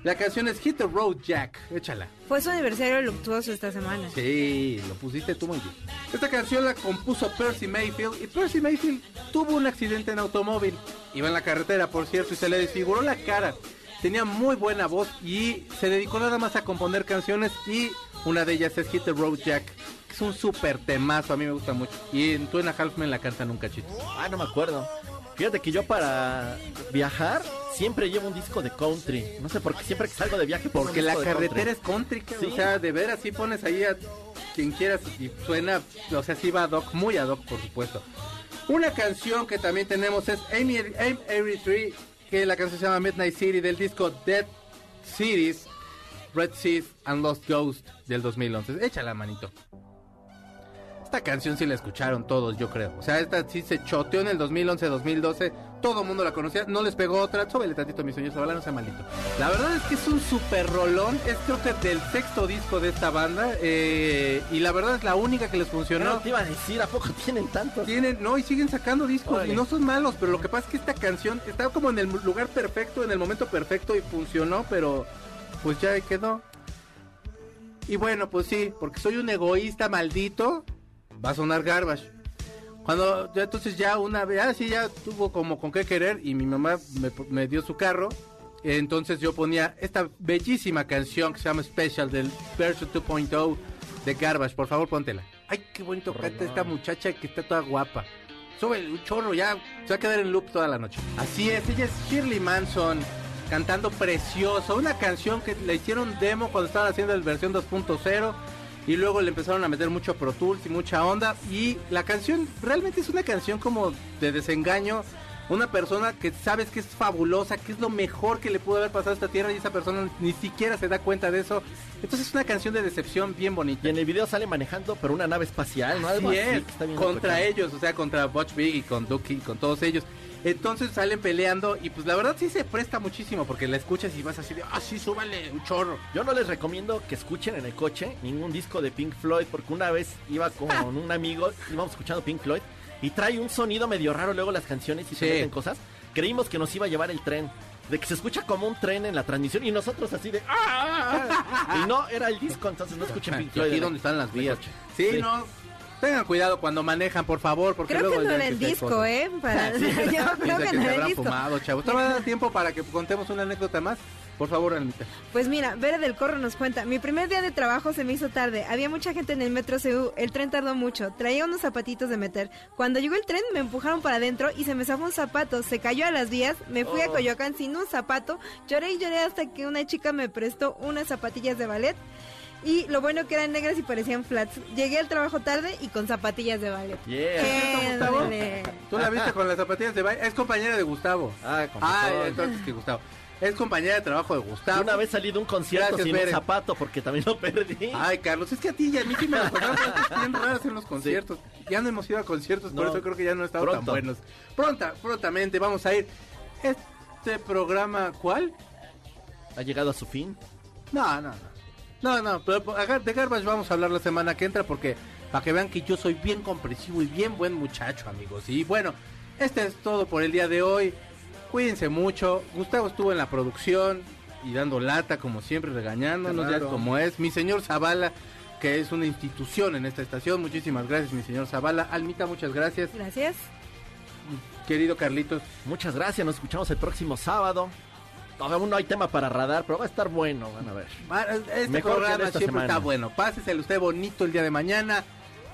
B: La canción es Hit the Road Jack, échala.
D: Fue su aniversario luctuoso esta semana.
B: Sí, lo pusiste tú muy bien. Esta canción la compuso Percy Mayfield y Percy Mayfield tuvo un accidente en automóvil. Iba en la carretera, por cierto, y se le desfiguró la cara. Tenía muy buena voz y se dedicó nada más a componer canciones y una de ellas es Hit the Road Jack. que Es un súper temazo, a mí me gusta mucho. Y en Two and a Half Men la cantan un cachito.
C: Ah, no me acuerdo. Fíjate que yo para viajar siempre llevo un disco de country. No sé por qué siempre que salgo de viaje pongo
B: Porque
C: un
B: la
C: de
B: carretera es
C: country.
B: country,
C: Sí.
B: o sea, de veras sí pones ahí a quien quieras y suena, o sea, sí va ad hoc, muy ad hoc, por supuesto. Una canción que también tenemos es Amy, Amy 83, que la canción se llama Midnight City del disco Dead Cities, Red Seas and Lost Ghost del 2011. Échala, manito. Esta canción sí la escucharon todos, yo creo. O sea, esta sí se choteó en el 2011-2012. Todo el mundo la conocía. No les pegó otra. Súbele tantito, mi señor Zavala, no sea malito. La verdad es que es un super rolón. Es creo que del sexto disco de esta banda. eh, y la verdad es la única que les funcionó.
C: No te iba a decir, ¿a poco tienen tantos?
B: Tienen, no, y siguen sacando discos
C: Órale.
B: y no son malos, pero lo que pasa es que esta canción estaba como en el lugar perfecto, en el momento perfecto y funcionó, pero pues ya quedó. Y bueno, pues sí, porque soy un egoísta maldito, va a sonar garbage. Cuando ya entonces ya una vez, ah, sí, ya tuvo como con qué querer y mi mamá me, me dio su carro. Entonces yo ponía esta bellísima canción que se llama Special del version 2.0 de Garbage. Por favor, póntela. Ay, qué bonito canta esta muchacha que está toda guapa. Sube un chorro, ya se va a quedar en loop toda la noche. Así es, ella es Shirley Manson cantando precioso. Una canción que le hicieron demo cuando estaban haciendo la versión 2.0 y luego le empezaron a meter mucho Pro Tools y mucha onda. Y la canción realmente es una canción como de desengaño. Una persona que sabes que es fabulosa, que es lo mejor que le pudo haber pasado a esta tierra y esa persona ni siquiera se da cuenta de eso. Entonces es una canción de decepción bien bonita.
C: Y en el video sale manejando, pero una nave espacial, ¿no? Algo
B: Así
C: así,
B: es,
C: que está bien
B: contra ellos, o sea, contra Butch Big y con Ducky y con todos ellos. Entonces salen peleando y pues la verdad sí se presta muchísimo porque la escuchas y vas así de, ah, sí, súbale un chorro.
C: Yo no les recomiendo que escuchen en el coche ningún disco de Pink Floyd, porque una vez iba con un amigo, íbamos escuchando Pink Floyd, y trae un sonido medio raro luego las canciones y se
B: Sí.
C: meten cosas. Creímos que nos iba a llevar el tren. De que se escucha como un tren en la transmisión y nosotros así de... "Ah". Y no, era el disco, entonces no escuchen Pink
B: Y
C: Floyd.
B: aquí
C: en el-
B: donde están las vías. Sí,
C: Sí.
B: no. Tengan cuidado cuando manejan, por favor, porque
D: Creo
B: luego
D: que no era el disco,
B: cosas.
D: ¿eh? Para... Yo creo que
B: que
D: no era el disco.
B: fumado, chavos. ¿Todavía da tiempo para que contemos una anécdota más? Por favor, Anita.
D: Pues mira, Vera del Corro nos cuenta, mi primer día de trabajo se me hizo tarde, había mucha gente en el metro CU, el tren tardó mucho, traía unos zapatitos de meter. Cuando llegó el tren me empujaron para adentro y se me zafó un zapato, se cayó a las vías, me fui a
C: Oh.
D: Coyoacán sin un zapato, lloré y lloré hasta que una chica me prestó unas zapatillas de ballet. Y lo bueno que eran negras y parecían flats. Llegué al trabajo tarde y con zapatillas de ballet.
C: Yeah.
D: ¡Qué
B: Gustavo? ¿Tú la viste con las zapatillas de baile? Es compañera de Gustavo.
C: Ah, con
B: Ah, entonces que Gustavo. Es compañera de trabajo de Gustavo.
C: Una vez salí de un concierto
B: Gracias,
C: sin
B: Bere.
C: un zapato porque también lo perdí.
B: Ay, Carlos, es que a ti y a mí sí me las bien raras en los conciertos. Ya no hemos ido a conciertos, por eso creo que ya no han estado tan buenos. Pronta, prontamente vamos a ir. Este programa, ¿cuál?
C: Ha llegado a su fin.
B: No, no, no. No, no, pero de Garbage vamos a hablar la semana que entra porque para que vean que yo soy bien comprensivo y bien buen muchacho, amigos. Y bueno, este es todo por el día de hoy. Cuídense mucho. Gustavo estuvo en la producción y dando lata, como siempre, regañándonos, ya como es. Mi señor Zavala, que es una institución en esta estación. Muchísimas gracias, mi señor Zavala. Almita, muchas gracias.
D: Gracias.
B: Querido Carlitos.
C: Muchas gracias, nos escuchamos el próximo sábado. Aún no hay tema para radar, pero va a estar bueno, van a ver.
B: Ah, Este
C: Mejor
B: programa siempre
C: semana.
B: está bueno. Páseselo usted bonito el día de mañana.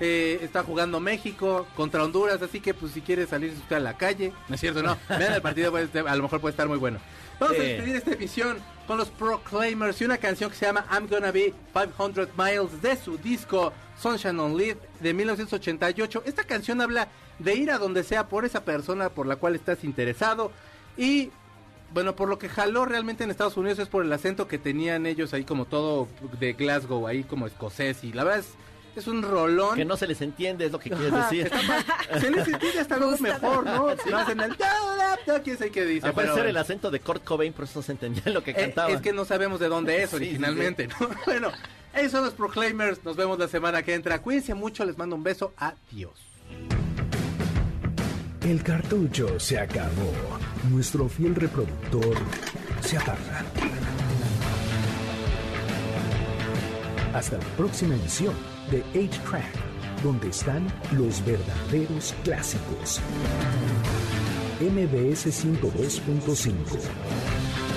B: Eh, está jugando México contra Honduras, así que pues si quiere salir usted a la calle, no es cierto, no. Vean el partido, pues, a lo mejor puede estar muy bueno. Vamos a despedir esta emisión con los Proclaimers y una canción que se llama I'm Gonna Be 500 Miles de su disco Sunshine on Lead de 1988. Esta canción habla de ir a donde sea por esa persona por la cual estás interesado y bueno, por lo que jaló realmente en Estados Unidos es por el acento que tenían ellos ahí como todo de Glasgow, ahí como escocés y la verdad es, es un rolón.
C: Que no se les entiende, es lo que quieres
B: Ajá,
C: decir.
B: Se les entiende hasta algo mejor, ¿no? No hacen el... Quién sabe qué dice.
C: Ah, puede ser el acento de Kurt Cobain, por eso no se entendía lo que
B: eh,
C: cantaba.
B: es que no sabemos de dónde es
C: Sí, sí,
B: originalmente, ¿no? Bueno, ellos son los Proclaimers. Nos vemos la semana que entra. Cuídense mucho. Les mando un beso. Adiós.
A: El cartucho se acabó. Nuestro fiel reproductor se apaga. Hasta la próxima emisión de 8-Track, donde están los verdaderos clásicos. MBS 102.5